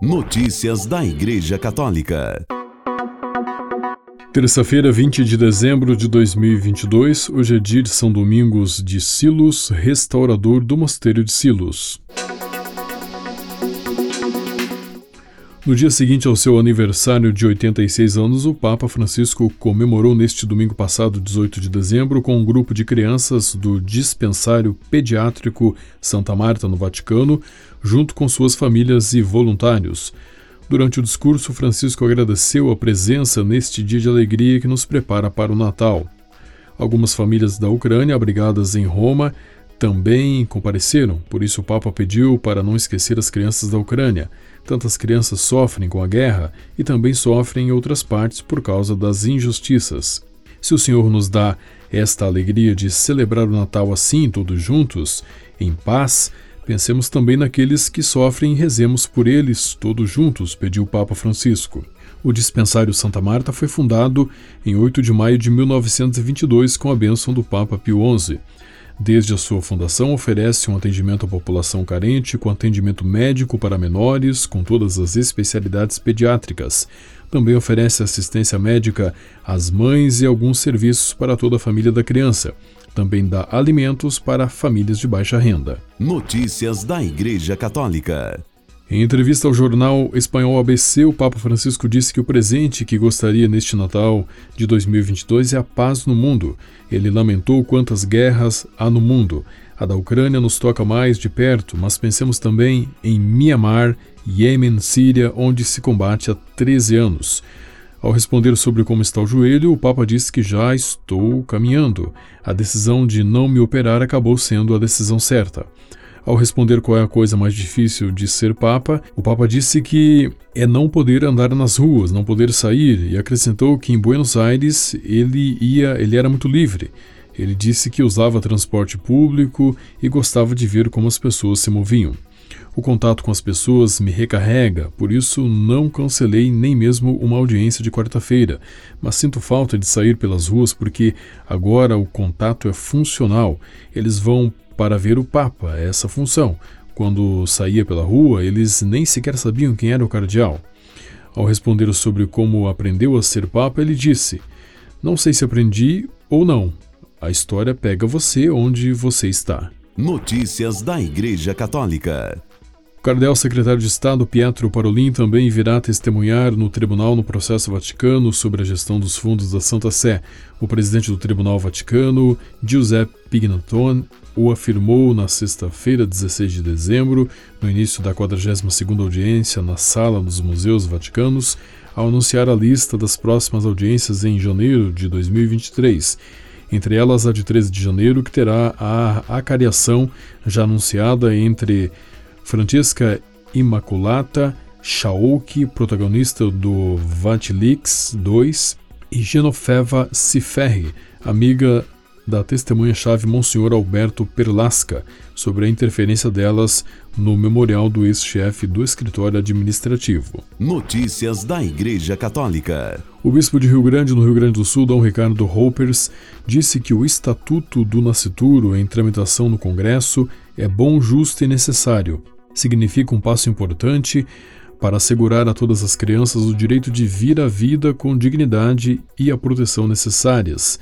Notícias da Igreja Católica. Terça-feira, 20 de dezembro de 2022, hoje é dia de São Domingos de Silos, restaurador do Mosteiro de Silos. No dia seguinte ao seu aniversário de 86 anos, o Papa Francisco comemorou neste domingo passado, 18 de dezembro, com um grupo de crianças do Dispensário Pediátrico Santa Marta, no Vaticano, junto com suas famílias e voluntários. Durante o discurso, Francisco agradeceu a presença neste dia de alegria que nos prepara para o Natal. Algumas famílias da Ucrânia, abrigadas em Roma, também compareceram, por isso o Papa pediu para não esquecer as crianças da Ucrânia. Tantas crianças sofrem com a guerra e também sofrem em outras partes por causa das injustiças. Se o Senhor nos dá esta alegria de celebrar o Natal assim, todos juntos, em paz, pensemos também naqueles que sofrem e rezemos por eles, todos juntos, pediu o Papa Francisco. O dispensário Santa Marta foi fundado em 8 de maio de 1922 com a bênção do Papa Pio XI. Desde a sua fundação, oferece um atendimento à população carente, com atendimento médico para menores, com todas as especialidades pediátricas. Também oferece assistência médica às mães e alguns serviços para toda a família da criança. Também dá alimentos para famílias de baixa renda. Notícias da Igreja Católica. Em entrevista ao jornal espanhol ABC, o Papa Francisco disse que o presente que gostaria neste Natal de 2022 é a paz no mundo. Ele lamentou quantas guerras há no mundo. A da Ucrânia nos toca mais de perto, mas pensemos também em Mianmar, Iêmen, Síria, onde se combate há 13 anos. Ao responder sobre como está o joelho, o Papa disse que já estou caminhando. A decisão de não me operar acabou sendo a decisão certa. Ao responder qual é a coisa mais difícil de ser Papa, o Papa disse que é não poder andar nas ruas, não poder sair, e acrescentou que em Buenos Aires ele ia, ele era muito livre. Ele disse que usava transporte público e gostava de ver como as pessoas se moviam. O contato com as pessoas me recarrega, por isso não cancelei nem mesmo uma audiência de quarta-feira, mas sinto falta de sair pelas ruas porque agora o contato é funcional. Eles vão para ver o Papa, essa função. Quando saía pela rua, eles nem sequer sabiam quem era o cardeal. Ao responder sobre como aprendeu a ser Papa, ele disse: Não sei se aprendi ou não. A história pega você onde você está. Notícias da Igreja Católica. O cardeal secretário de Estado Pietro Parolin também virá testemunhar no tribunal no processo Vaticano sobre a gestão dos fundos da Santa Sé. O presidente do Tribunal Vaticano, Giuseppe Pignaton, o afirmou na sexta-feira, 16 de dezembro, no início da 42ª audiência na Sala dos Museus Vaticanos, ao anunciar a lista das próximas audiências em janeiro de 2023 entre elas a de 13 de janeiro, que terá a acariação já anunciada entre Francesca Immaculata Shaoki, protagonista do Vatilix 2, e Genofeva Ciferri, amiga da testemunha-chave Monsenhor Alberto Perlasca, sobre a interferência delas no memorial do ex-chefe do escritório administrativo. Notícias da Igreja Católica. O bispo de Rio Grande, no Rio Grande do Sul, Dom Ricardo Hoppers, disse que o Estatuto do Nascituro em tramitação no Congresso é bom, justo e necessário, significa um passo importante para assegurar a todas as crianças o direito de vir à vida com dignidade e a proteção necessárias,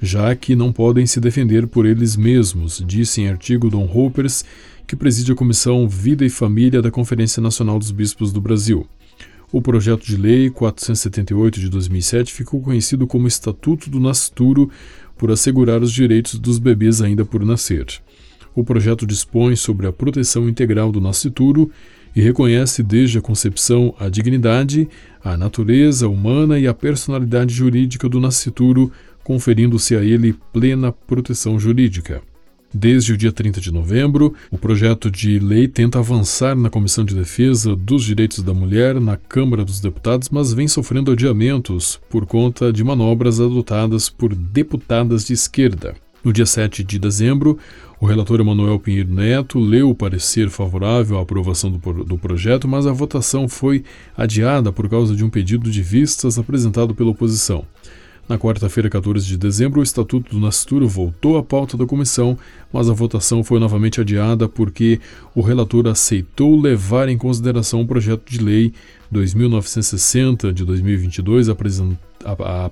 já que não podem se defender por eles mesmos, disse em artigo Dom Hoppers, que preside a Comissão Vida e Família da Conferência Nacional dos Bispos do Brasil. O projeto de lei 478 de 2007 ficou conhecido como Estatuto do Nascituro por assegurar os direitos dos bebês ainda por nascer. O projeto dispõe sobre a proteção integral do nascituro e reconhece desde a concepção a dignidade, a natureza humana e a personalidade jurídica do nascituro, conferindo-se a ele plena proteção jurídica. Desde o dia 30 de novembro, o projeto de lei tenta avançar na Comissão de Defesa dos Direitos da Mulher na Câmara dos Deputados, mas vem sofrendo adiamentos por conta de manobras adotadas por deputadas de esquerda. No dia 7 de dezembro, o relator Emanuel Pinheiro Neto leu o parecer favorável à aprovação do, do, projeto, mas a votação foi adiada por causa de um pedido de vistas apresentado pela oposição. Na quarta-feira, 14 de dezembro, o Estatuto do Nascituro voltou à pauta da comissão, mas a votação foi novamente adiada porque o relator aceitou levar em consideração o projeto de lei 2960 de 2022,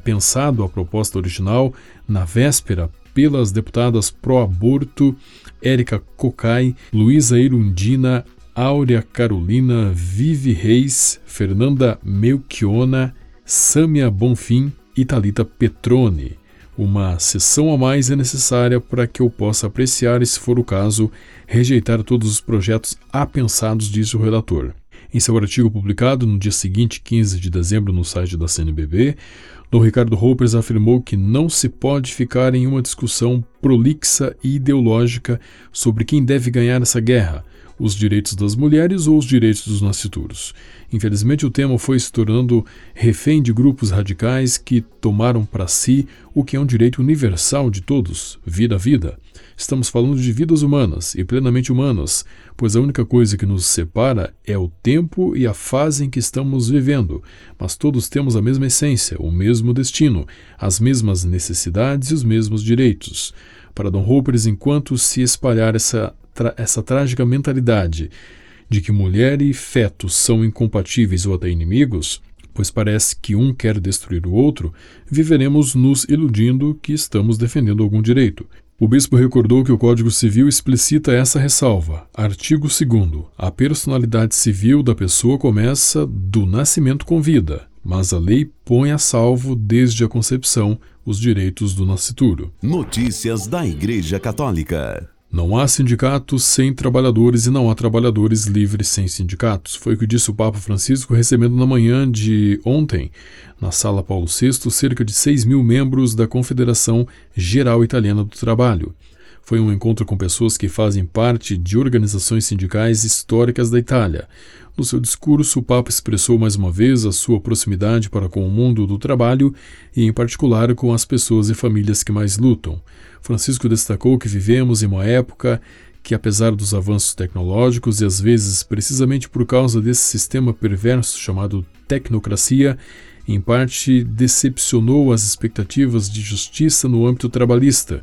pensado a proposta original na véspera pelas deputadas pró-aborto Érica Cocai, Luísa Irundina, Áurea Carolina, Vivi Reis, Fernanda Melchiona, Sâmia Bonfim e Talita Petrone. Uma sessão a mais é necessária para que eu possa apreciar e, se for o caso, rejeitar todos os projetos apensados, disse o relator. Em seu artigo publicado no dia seguinte, 15 de dezembro, no site da CNBB, Dom Ricardo Roupers afirmou que não se pode ficar em uma discussão prolixa e ideológica sobre quem deve ganhar essa guerra, os direitos das mulheres ou os direitos dos nascituros. Infelizmente, o tema foi se tornando refém de grupos radicais que tomaram para si o que é um direito universal de todos, vida a vida. Estamos falando de vidas humanas e plenamente humanas, pois a única coisa que nos separa é o tempo e a fase em que estamos vivendo, mas todos temos a mesma essência, o mesmo destino, as mesmas necessidades e os mesmos direitos. Para Dom Roupers, enquanto se espalhar essa essa trágica mentalidade de que mulher e feto são incompatíveis ou até inimigos, pois parece que um quer destruir o outro, viveremos nos iludindo que estamos defendendo algum direito. O bispo recordou que o Código Civil explicita essa ressalva. Artigo 2. A personalidade civil da pessoa começa do nascimento com vida, mas a lei põe a salvo desde a concepção os direitos do nascituro. Notícias da Igreja Católica. Não há sindicatos sem trabalhadores e não há trabalhadores livres sem sindicatos. Foi o que disse o Papa Francisco recebendo na manhã de ontem, na Sala Paulo VI, cerca de 6 mil membros da Confederação Geral Italiana do Trabalho. Foi um encontro com pessoas que fazem parte de organizações sindicais históricas da Itália. No seu discurso, o Papa expressou mais uma vez a sua proximidade para com o mundo do trabalho e, em particular, com as pessoas e famílias que mais lutam. Francisco destacou que vivemos em uma época que, apesar dos avanços tecnológicos e às vezes precisamente por causa desse sistema perverso chamado tecnocracia, em parte decepcionou as expectativas de justiça no âmbito trabalhista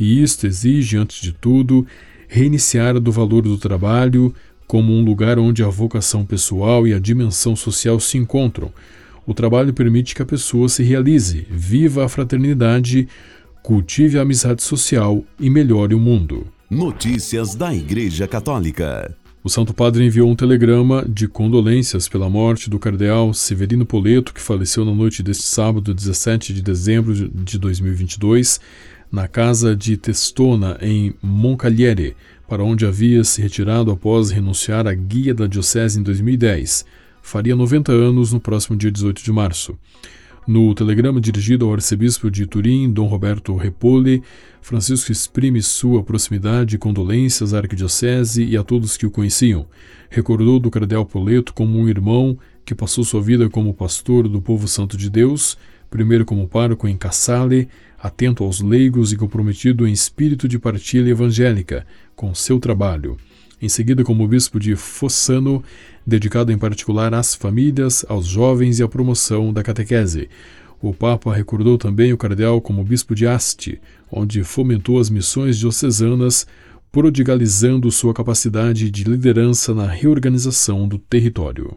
e isto exige, antes de tudo, reiniciar do valor do trabalho como um lugar onde a vocação pessoal e a dimensão social se encontram. O trabalho permite que a pessoa se realize, viva a fraternidade, cultive a amizade social e melhore o mundo. Notícias da Igreja Católica. O Santo Padre enviou um telegrama de condolências pela morte do cardeal Severino Poleto, que faleceu na noite deste sábado, 17 de dezembro de 2022, na casa de Testona, em Moncalieri, para onde havia se retirado após renunciar à guia da Diocese em 2010. Faria 90 anos no próximo dia 18 de março. No telegrama dirigido ao arcebispo de Turim, Dom Roberto Repolli, Francisco exprime sua proximidade e condolências à arquidiocese e a todos que o conheciam. Recordou do cardeal Poleto como um irmão que passou sua vida como pastor do povo santo de Deus, primeiro como pároco em Cassale, atento aos leigos e comprometido em espírito de partilha evangélica com seu trabalho. Em seguida, como bispo de Fossano, dedicado em particular às famílias, aos jovens e à promoção da catequese. O Papa recordou também o cardeal como bispo de Asti, onde fomentou as missões diocesanas, prodigalizando sua capacidade de liderança na reorganização do território.